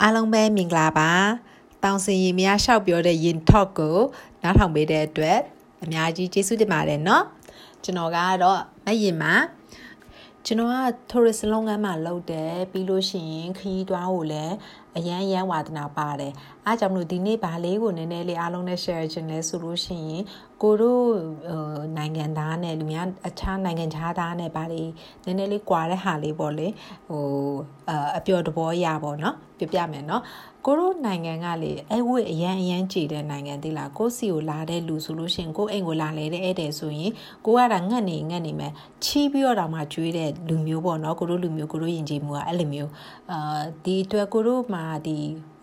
အားလုံးပဲမင်္ဂလာပါတောင်စင်ရင်များလျှောက်ပြောတဲ့ရင် talk ကိုနားထောင်ပေးတဲ့အတွက်အများကြီးကျေးဇူးတင်ပါတယ်เนาะကျွန်တော်ကတော့မရင်မှာကျွန်တော်က tourist လုပ်ငန်းမှာလုပ်တယ်ပြီးလို့ရှိရင်ခရီးသွားဖို့လည်းအရန်ရန်ဝါသနာပါတယ် အားကြောင့်မလို့ဒီနေ့ဗာလေးကိုနည်းနည်းလေးအားလုံးနဲ့ share ခြင်းလဲဆိုလို့ရှိရင်ကိုတို့နိုင်ငံသားနဲ့လူများအခြားနိုင်ငံခြားသားနဲ့ဗာလေးနည်းနည်းလေး꽈တဲ့ဟာလေးပေါ့လေဟိုအပျော်တဘောရပေါ့နော်ပြပြမယ်နော်ကိုတို့နိုင်ငံကလေအဲ့ဝိအရန်အရန်ကြည်တဲ့နိုင်ငံတိလားကိုစီကိုလာတဲ့လူဆိုလို့ရှင်ကိုအိမ်ကိုလာလေတဲ့ဧည့်တယ်ဆိုရင်ကိုကတာငတ်နေငတ်နေမယ်ချီးပြီးတော့တောင်မှကျွေးတဲ့လူမျိုးပေါ့နော်ကိုတို့လူမျိုးကိုတို့ယဉ်ကျေးမှုကအဲ့လိုမျိုးအာဒီအတွက်ကိုတို့မှာဒီ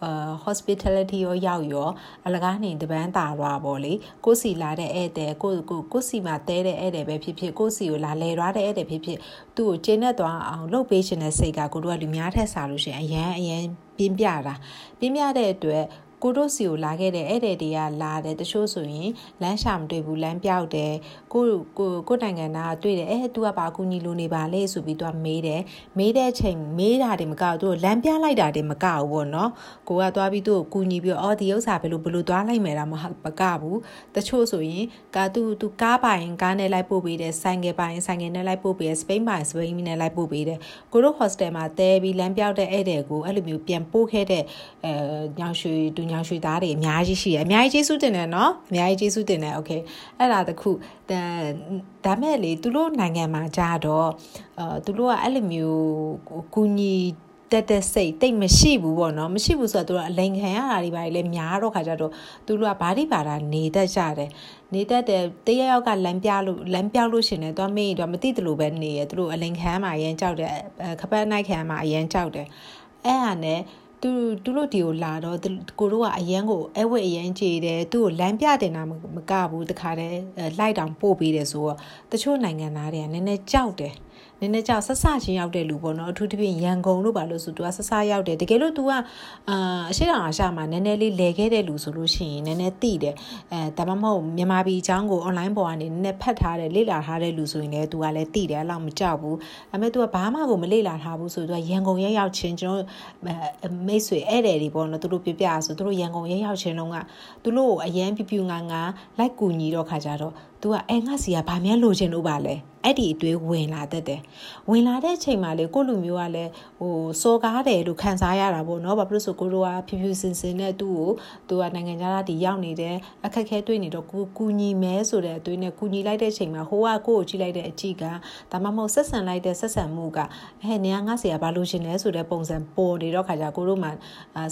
အာ hospitality ရောရောက်ရောအလကားနေတပန်းတာသွားပေါ့လေကိုစီလာတဲ့ဧည့်သည်ကိုကိုကိုစီမှာတဲတဲ့ဧည့်သည်ပဲဖြစ်ဖြစ်ကိုစီကိုလာလဲသွားတဲ့ဧည့်သည်ဖြစ်ဖြစ်သူ့ကိုကျင်းနဲ့သွားအောင်လုပ်ပေးခြင်းတဲ့စိတ်ကကိုတို့ကလူများထက်စားလို့ရှိရင်အရန်အရန်ပြင်းပြတာပြင်းပြတဲ့အတွက် ကိုတို့စီကိုလာခဲ့တဲ့ဧည့်သည်တွေကလာတယ်တချို့ဆိုရင်လမ်းရှာမတွေ့ဘူးလမ်းပြောက်တယ်ကိုကိုကိုနိုင်ငံသားတွေ့တယ်အဲ तू ကဘာကူညီလိုနေပါလဲဆိုပြီး तू မေးတယ်မေးတဲ့ချိန်မေးတာတွေမကောက်သူလမ်းပြလိုက်တာတွေမကောက်ဘူးပေါ့နော်ကိုကသွားပြီးသူ့ကိုကူညီပြီးအော်ဒီဥစ္စာဘယ်လိုဘယ်လိုသွားလိုက်မယ်တာမမကဘူးတချို့ဆိုရင်ကာသူသူကားပိုင်ကားနဲ့လိုက်ပို့ပေးတယ်ဆိုင်ကယ်ပိုင်ဆိုင်ကယ်နဲ့လိုက်ပို့ပေးတယ်စပိန်ပိုင်စပိန်နဲ့လိုက်ပို့ပေးတယ်ကိုတို့ hostel မှာတဲပြီးလမ်းပြောက်တဲ့ဧည့်သည်ကိုအဲ့လိုမျိုးပြန်ပို့ခဲ့တဲ့အဲညောင်ရွှေတူညေင်ရွှေသားတွေအများကြီးရှိတယ်အများကြီးကျေးဇူးတင်တယ်နော်အများကြီးကျေးဇူးတင်တယ်โอเคအဲ့ဒါတခုဒါမဲ့လေသူတို့နိုင်ငံမှာကြာတော့အာသူတို့ကအဲ့လိုမျိုးကူညီတက်တက်စိတ်တိတ်မရှိဘူးပေါ့နော်မရှိဘူးဆိုတော့သူကအလိန်ခံရတာတွေပါလေများတော့ခါကြတော့သူတို့ကဘာဒီပါတာနေတတ်ကြတယ်နေတတ်တယ်တရယောက်ကလမ်းပြလို့လမ်းပြောက်လို့ရှင်တယ်သူကမေးတော့မသိတယ်လို့ပဲနေရသူတို့အလိန်ခံမှာအရင်ကြောက်တယ်ခပတ်နိုင်ခံမှာအရင်ကြောက်တယ်အဲ့ဟာနဲ့ သူသူတို့ဒီကိုလာတော့ကိုတို့ကအရန်ကိုအဲဝက်အရန်ကြည်တယ်သူ့ကိုလမ်းပြတင်တာမကဘူးတခါတည်းလိုက်တောင်ပို့ပေးတယ်ဆိုတော့တချို့နိုင်ငံသားတွေကနည်းနည်းကြောက်တယ် နည်းနည်းကြောက်ဆက်ဆချင်းရောက်တဲ့လူပေါ့နော်အထူးသဖြင့်ရန်ကုန်လို့ပါလို့ဆိုသူကဆက်ဆရောက်တယ်တကယ်လို့ तू ကအာအရှိတောင်အာရှမှာနည်းနည်းလေးလဲခဲ့တဲ့လူဆိုလို့ရှိရင်နည်းနည်းသိတယ်အဲဒါမှမဟုတ်မြန်မာပြည်အကြောင်းကို online ပေါ်ကနေနည်းနည်းဖတ်ထားတယ်လေ့လာထားတဲ့လူဆိုရင်လည်း तू ကလည်းသိတယ်အဲ့လောက်မကြောက်ဘူးဒါပေမဲ့ तू ကဘာမှကိုမလေ့လာထားဘူးဆိုတော့ရန်ကုန်ရဲရောက်ချင်းကျွန်တော်မိတ်ဆွေဧည့်သည်တွေပေါ့နော်သူတို့ပြပြဆိုသူတို့ရန်ကုန်ရဲရောက်ချင်းလုံးကသူတို့ကိုအရန်ပြပြငါငါလိုက်ကူညီတော့ခါကြတော့ तू ကအဲငါစီကဘာမှလိုချင်လို့ပါလဲအဲ့ဒီအတွေးဝင်လာတတ်တယ်ဝင်လာတဲ့ချိန်မှာလေကိုလူမျိုးကလည်းဟိုစော်ကားတယ်လို့ခံစားရတာပေါ့နော်ဘာဖြစ်လို့ဆိုကိုတို့ကဖြူဖြူစင်စင်နဲ့သူ့ကိုသူကနိုင်ငံသားတီရောက်နေတယ်အခက်ခဲတွေ့နေတော့ကိုကူညီမဲဆိုတဲ့အတွေးနဲ့ကူညီလိုက်တဲ့ချိန်မှာဟိုကကိုကိုကြည့်လိုက်တဲ့အကြည့်ကဒါမှမဟုတ်ဆက်ဆံလိုက်တဲ့ဆက်ဆံမှုကအဲနေငါဆရာဘာလို့ရှင်လဲဆိုတဲ့ပုံစံပေါ်နေတော့ခါကြကိုတို့မှ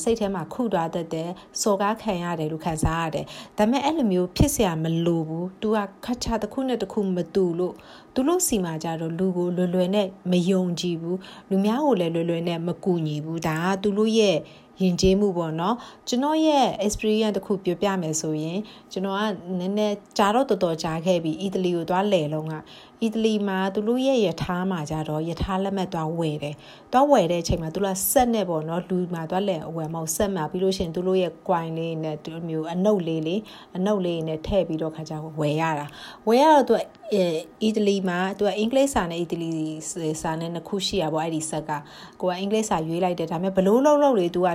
စိတ်ထဲမှာခုသွားတတ်တယ်စော်ကားခံရတယ်လို့ခံစားရတယ်ဒါပေမဲ့အဲ့လိုမျိုးဖြစ်เสียမလိုဘူး तू က ခတ်ချတစ်ခုနဲ့တစ်ခုမတူလို့သူတို့စီမှာကြတော့လူကိုလွယ်လွယ်နဲ့မယုံကြည်ဘူးလူများကိုလည်းလွယ်လွယ်နဲ့မကူညီဘူးဒါကသူတို့ရဲ့ ယဉ်ကျေးမှုပေါ့နော်ကျွန်တော်ရဲ့ experience တခုပြောပြမယ်ဆိုရင်ကျွန်တော်ကနည်းနည်းကြာတော့တော်တော်ကြာခဲ့ပြီအီတလီကိုသွားလည်လုံးကအီတလီမှာသူတို့ရဲ့ယထာမှာကြတော့ယထာလက်မှတ်သွားဝယ်တယ်သွားဝယ်တဲ့အချိန်မှာသူတို့ဆက်နဲ့ပေါ့နော်လူမှာသွားလည်အဝယ်မဟုတ်ဆက်မှာပြီးလို့ရှိရင်သူတို့ရဲ့ coin လေးနဲ့သူမျိုးအနုပ်လေးလေးအနုပ်လေးနဲ့ထည့်ပြီးတော့ခါကြဝယ်ရတာဝယ်ရတော့သူ အီတလီမှာသူကအင်္ဂလိပ်စာနဲ့အီတလီစာနဲ့နှစ်ခုရှိရပေါ့အဲ့ဒီဆက်ကကိုကအင်္ဂလိပ်စာရွေးလိုက်တယ်ဒါပေမဲ့ဘလို့လုံးလုံးလေသူက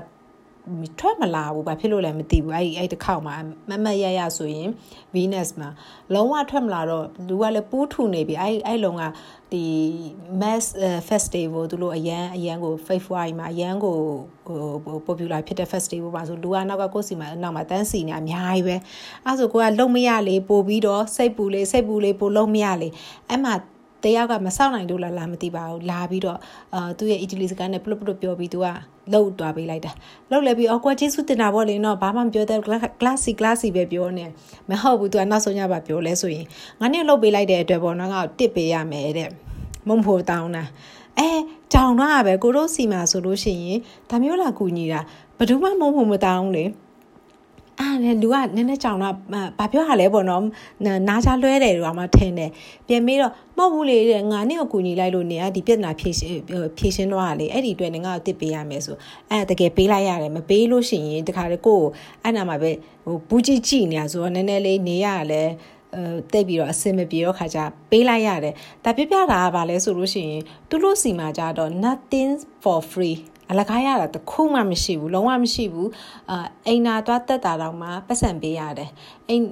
ထွက်မလာဘူးဘာဖြစ်လို့လဲမသိဘူးအဲ့ဒီအဲ့တစ်ခေါက်မှာမမရရဆိုရင် Venus မှာလုံးဝထွက်မလာတော့လူကလည်းပူးထူနေပြီအဲ့အဲ့လုံးကဒီ mass festival သူတို့အရန်အရန်ကို February မှာအရန်ကိုဟို popular ဖြစ်တဲ့ festival ပါဆိုလူကနောက်ကကိုယ်စီမှာနောက်မှာတန်းစီနေအများကြီးပဲအဲ့ဆိုကိုကလုံမရလေပို့ပြီးတော့စိတ်ပူလေစိတ်ပူလေပို့လုံမရလေအဲ့မှာ တယောက်ကမဆောက်နိုင်လို့လားလာမသိပါဘူးလာပြီးတော့အာသူ့ရဲ့အီတလီစကားနဲ့ပလုတ်ပလုတ်ပြောပြီးသူကလှုပ်သွားပေးလိုက်တာလှုပ်လဲပြီးအော်ကွာကျေးဇူးတင်တာပေါ့လေနော်ဘာမှမပြောတဲ့ classy classy ပဲပြောနေမဟုတ်ဘူးသူကနောက်ဆုံးညပါပြောလဲဆိုရင်ငါနဲ့လှုပ်ပေးလိုက်တဲ့အတွက်ပေါ့နော်ငါတစ်ပေးရမယ်တဲ့မုံဖို့တောင်းတာအဲကြောင်တော့ပဲကိုတို့စီမှာဆိုလို့ရှိရင်ဒါမျိုးလာကူညီတာဘယ်သူမှမုံဖို့မတောင်းလေ အာလေလူကနည်းနည်းကြောင်တော့ဘာပြောရလဲပေါ့နော်နားချလွဲတယ်တော့မှထင်တယ်ပြန်ပြီးတော့မဟုတ်ဘူးလေတဲ့ငါနဲ့ကိုကူညီလိုက်လို့နေရဒီပြဿနာဖြေရှင်းဖြေရှင်းတော့ရလေအဲ့ဒီအတွက်ငါ့ကိုတစ်ပေးရမယ်ဆိုအဲ့တကယ်ပေးလိုက်ရတယ်မပေးလို့ရှိရင်တခါလေကိုအဲ့နာမှာပဲဟိုဘူးကြီးကြည့်နေရဆိုတော့နည်းနည်းလေးနေရလဲအဲတိတ်ပြီးတော့အဆင်မပြေတော့ခါကြပေးလိုက်ရတယ်ဒါပြပြတာကဘာလဲဆိုလို့ရှိရင်သူတို့စီမှာကြတော့ nothing for free အလကားရတာတခုမှမရှိဘူးလုံးဝမရှိဘူးအာအိမ်နာသွားတက်တာတော့မှပတ်စံပေးရတယ်အိမ်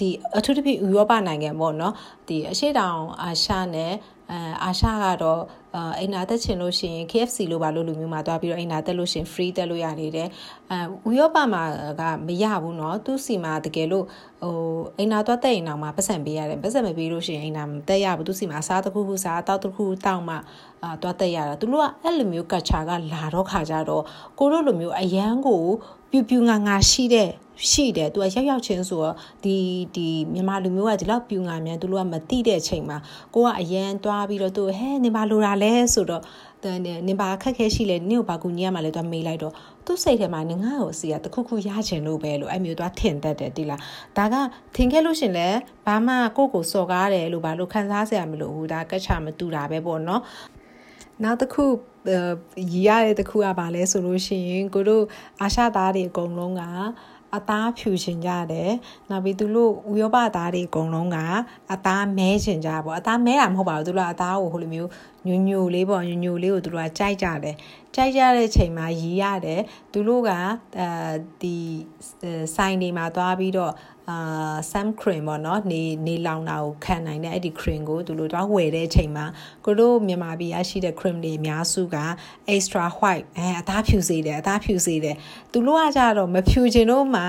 ဒီအထူးသဖြင့်ဥရောပနိုင်ငံပေါ့နော်ဒီအရှိတောင်အာရှနဲ့ အဲအာရှကတော့အိမ်နာတက်ချင်လို့ရှိရင် KFC လို့ပါလို့လူမျိုးမှာတွားပြီးတော့အိမ်နာတက်လို့ရှိရင် free တက်လို့ရနေတယ်အဲဥရောပမှာကမရဘူးเนาะသူစီမှာတကယ်လို့ဟိုအိမ်နာတွားတက်ရင်တော့မှပတ်စံပေးရတယ်ပတ်စံမပေးလို့ရှိရင်အိမ်နာမတက်ရဘူးသူစီမှာစားတစ်ခုခုစားတောက်တစ်ခုတောက်မှအာတွားတက်ရတာသူတို့ကအဲ့လိုမျိုးကတ်ချာကလာတော့ခါကြတော့ကိုတို့လိုမျိုးအရန်ကိုပြူပြူငါငါရှိတဲ့ ရှိတယ်သူကရောက်ရောက်ချင်းဆိုတော့ဒီဒီမြန်မာလူမျိုးကဒီလောက်ပြူငါမြန်သူတို့ကမတိတဲ့အချိန်မှာကိုကအရန်သွားပြီးတော့သူဟဲနေပါလိုတာလဲဆိုတော့နေပါခက်ခဲရှိလဲနင့်ကိုဘာကူညီရမှာလဲသူကမေးလိုက်တော့သူ့စိတ်ထဲမှာငငါ့ကိုစီကတခုခုရချင်လို့ပဲလို့အဲ့မျိုးသွားထင်တတ်တယ်တိလားဒါကထင်ခဲ့လို့ရှင်လဲဘာမှကိုယ့်ကိုစော်ကားတယ်လို့ဘာလို့ခံစားစရာမလိုဘူးဒါကက်ချမတူတာပဲပေါ့နော်နောက်တစ်ခုရရတဲ့တစ်ခုကဘာလဲဆိုလို့ရှိရင်ကိုတို့အာရှသားတွေအကုန်လုံးက အသားဖြူချင်ကြတယ်နောက်ပြီးသူတို့ဥရောပသားတွေအကုန်လုံးကအသားမဲချင်ကြပါဘောအသားမဲတာမဟုတ်ပါဘူးသူတို့ကအသားကိုဟိုလိုမျိုး ညိုညိုလေးပေါ့ညိုညိုလေးကိုသူတို့ကကြိုက်ကြတယ်ကြိုက်ကြတဲ့ချိန်မှာရီးရတယ်သူတို့ကအဲဒီဆိုင်တွေမှာသွားပြီးတော့အာ sun cream ပေါ့နော်နေနေလောင်တာကိုခံနိုင်တဲ့အဲ့ဒီ cream ကိုသူတို့တော့ဝယ်တဲ့အချိန်မှာကိုတို့မြန်မာပြည်ရရှိတဲ့ cream တွေအများစုက extra white အဲအသားဖြူစေတယ်အသားဖြူစေတယ်သူတို့ကကြတော့မဖြူချင်တော့မှ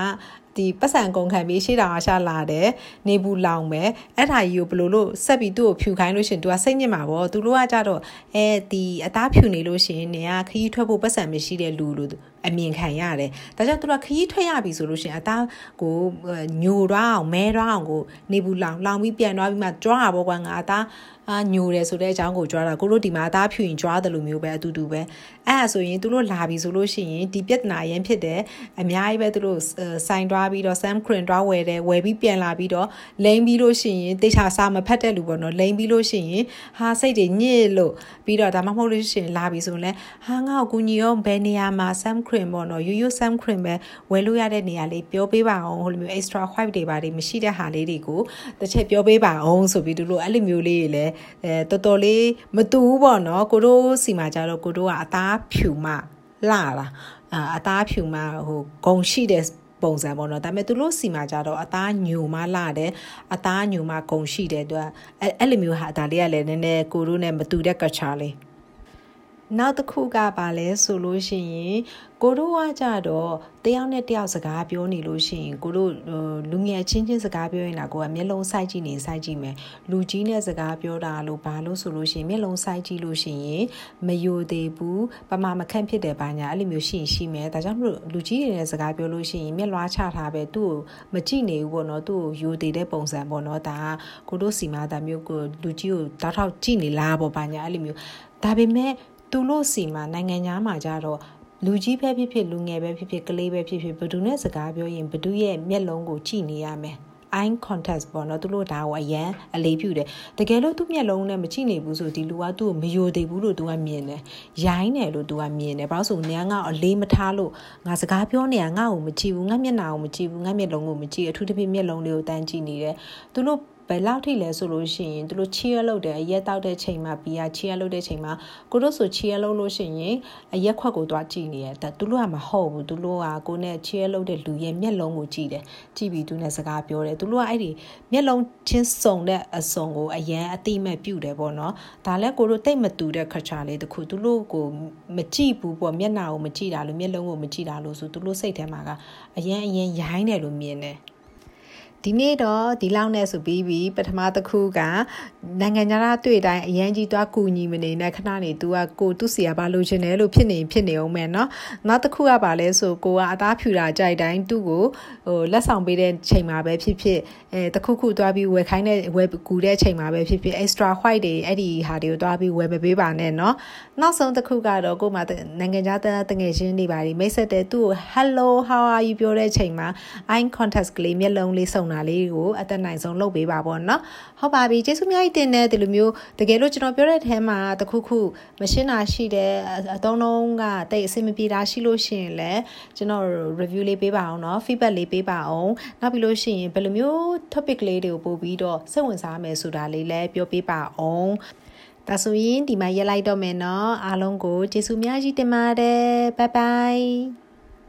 ဒီပတ်စံကုန်ခံပြီးရှေ့တောင်အရှာလာတယ်နေဘူးလောင်ပဲအဲ့ဒါကြီးကိုဘလို့လို့ဆက်ပြီးသူ့ကိုဖြူခိုင်းလို့ရှင်သူကစိတ်ညစ်မှာပေါ့သူတို့ကကြတော့အဲဒီအသားဖြူနေလို့ရှင်နေကခရီးထွက်ဖို့ပတ်စံမရှိတဲ့လူလို့အမြင်ခံရတယ်ဒါကြောင့်သူကခရီးထွက်ရပြီဆိုလို့ရှင်အသားကိုညိုတော့အောင်မဲတော့အောင်ကိုနေဘူးလောင်လောင်ပြီးပြန်သွားပြီးမှကြွားတာပေါ့ကွာငါအသားအာညိုတယ်ဆိုတဲ့အကြောင်းကိုကြွားတာကိုတို့ဒီမှာအသားဖြူရင်ကြွားတယ်လို့မျိုးပဲအတူတူပဲအဲ့ဒါဆိုရင်သူတို့လာပြီဆိုလို့ရှိရင်ဒီပြဿနာရင်းဖြစ်တယ်အများကြီးပဲသူတို့ဆိုင်တွားပြီးတော့ Sam Crin တွားဝယ်တယ်ဝယ်ပြီးပြန်လာပြီးတော့လိမ့်ပြီးလို့ရှိရင်တေချာစာမဖတ်တဲ့လူပေါ့နော်လိမ့်ပြီးလို့ရှိရင်ဟာစိတ်တွေညစ်လို့ပြီးတော့ဒါမှမဟုတ်လို့ရှိရင်လာပြီဆိုရင်လဲဟာငါ့ကိုကူညီရောဘယ်နေရာမှာ Sam Crin ပေါ့နော်ရိုးရိုး Sam Crin ပဲဝယ်လို့ရတဲ့နေရာလေးပြောပေးပါအောင်ဟိုလိုမျိုး extra white တွေပါတွေမရှိတဲ့ဟာလေးတွေကိုတစ်ချက်ပြောပေးပါအောင်ဆိုပြီးသူတို့အဲ့လိုမျိုးလေးတွေလည်းအဲတော်တော်လေးမတူဘူးပေါ့နော်ကိုတို့စီမှာကြတော့ကိုတို့ကအသားဖြူမှလှတာအသားဖြူမှဟိုဂုံရှိတဲ့ပုံစံပေါ့နော်ဒါပေမဲ့သူတို့စီမှာကြတော့အသားညိုမှလာတယ်အသားညိုမှဂုံရှိတယ်သူကအဲ့အဲ့လိုမျိုးဟာဒါလေးကလည်းနည်းနည်းကိုတို့နဲ့မတူတဲ့ culture လေး နောက်တစ်ခုကပါလဲဆိုလို့ရှိရင်ကိုတို့ကကြတော့တယောက်နဲ့တယောက်စကားပြောနေလို့ရှိရင်ကိုတို့လူငယ်ချင်းချင်းစကားပြောရင်လာကိုကမျက်လုံးစိုက်ကြည့်နေစိုက်ကြည့်မယ်လူကြီးနဲ့စကားပြောတာလို့ဘာလို့ဆိုလို့ရှိရင်မျက်လုံးစိုက်ကြည့်လို့ရှိရင်မယိုသေးဘူးပမာမခန့်ဖြစ်တယ်ဘာညာအဲ့လိုမျိုးရှိရင်ရှိမယ်ဒါကြောင့်မလို့လူကြီးတွေနဲ့စကားပြောလို့ရှိရင်မျက်လွှားချထားပဲသူ့ကိုမကြည့်နေဘူးပေါ့နော်သူ့ကိုယိုသေးတဲ့ပုံစံပေါ့နော်ဒါကကိုတို့စီမာတာမျိုးကိုလူကြီးကိုတောက်ထောက်ကြည့်နေလားပေါ့ဘာညာအဲ့လိုမျိုးဒါပေမဲ့ သူတို့စီမှာနိုင်ငံသားမှာကြတော့လူကြီးပဲဖြစ်ဖြစ်လူငယ်ပဲဖြစ်ဖြစ်ကလေးပဲဖြစ်ဖြစ်ဘယ်သူနဲ့စကားပြောရင်ဘယ်သူရဲ့မျက်လုံးကိုကြည့်နေရမယ် eye contact ပေါ့နော်သူတို့ဒါကိုအရန်အလေးပြုတယ်တကယ်လို့သူ့မျက်လုံးနဲ့မကြည့်နေဘူးဆိုဒီလူကသူ့ကိုမယိုသေးဘူးလို့သူကမြင်တယ်ရိုင်းတယ်လို့သူကမြင်တယ်ဘာလို့ဆိုညငါ့အလေးမထားလို့ငါစကားပြောနေတာငါ့ကိုမကြည့်ဘူးငါမျက်နှာကိုမကြည့်ဘူးငါမျက်လုံးကိုမကြည့်အထူးသဖြင့်မျက်လုံးလေးကိုတန်းကြည့်နေတယ်သူတို့ ဘယ်လောက်ထိလဲဆိုလို့ရှိရင်သူတို့ cheer လုပ်တယ်အရက်တောက်တဲ့ချိန်မှာဘီယာ cheer လုပ်တဲ့ချိန်မှာကိုတို့ဆို cheer လုပ်လို့ရှိရင်အရက်ခွက်ကိုသွားကြည့်နေရတဲ့သူတို့ကမဟုတ်ဘူးသူတို့ကကိုနဲ့ cheer လုပ်တဲ့လူရဲ့မျက်လုံးကိုကြည့်တယ်ကြည့်ပြီးသူနဲ့စကားပြောတယ်သူတို့ကအဲ့ဒီမျက်လုံးချင်းစုံတဲ့အစုံကိုအရန်အတိမဲ့ပြုတ်တယ်ပေါ့နော်ဒါလည်းကိုတို့တိတ်မတူတဲ့ခါချာလေးတခုသူတို့ကိုမကြည့်ဘူးပေါ့မျက်နှာကိုမကြည့်တာလို့မျက်လုံးကိုမကြည့်တာလို့ဆိုသူတို့စိတ်ထဲမှာကအရန်အရန်ရိုင်းတယ်လို့မြင်တယ် ဒီနေ့တော့ဒီလောက်နဲ့ဆိုပြီးပြီပထမတစ်ခုကနိုင်ငံသားတွေ့တိုင်းအရန်ကြီးသွားကူညီမနေနဲ့ခဏနေ तू ကကိုသူ့စီရပါလို့ရှင်တယ်လို့ဖြစ်နေဖြစ်နေအောင်မယ်နော်နောက်တစ်ခုကပါလဲဆိုကိုကအသားဖြူတာကြိုက်တိုင်းသူ့ကိုဟိုလက်ဆောင်ပေးတဲ့ချိန်မှာပဲဖြစ်ဖြစ်အဲတစ်ခုခုသွားပြီးဝယ်ခိုင်းတဲ့ဝယ်ကူတဲ့ချိန်မှာပဲဖြစ်ဖြစ် extra white တွေအဲ့ဒီဟာတွေကိုသွားပြီးဝယ်မပေးပါနဲ့နော်နောက်ဆုံးတစ်ခုကတော့ကိုမှနိုင်ငံသားတငယ်ချင်းတွေပါဒီမိတ်ဆက်တဲ့သူ့ကို hello how are you ပြောတဲ့ချိန်မှာ eye contact ကလေးမျက်လုံးလေးစုံတာတာလေးကိုအသက်နိုင်ဆုံးလုပ်ပေးပါပေါ့နော်ဟုတ်ပါပြီကျေးဇူးများကြီးတင်တဲ့ဒီလိုမျိုးတကယ်လို့ကျွန်တော်ပြောတဲ့ထဲမှာတခုခုမရှင်းတာရှိတယ်အတုံးလုံးကတိတ်အဆင်မပြေတာရှိလို့ရှိရင်လည်းကျွန်တော် review လေးပေးပါအောင်နော် feedback လေးပေးပါအောင်နောက်ပြီးလို့ရှိရင်ဘယ်လိုမျိုး topic လေးတွေကိုပို့ပြီးတော့စိတ်ဝင်စားမယ်ဆိုတာလေးလည်းပြောပေးပါအောင်ဒါဆိုရင်ဒီမှာရက်လိုက်တော့မယ်နော်အားလုံးကိုကျေးဇူးများကြီးတင်ပါတယ်ဘိုင်ဘိုင်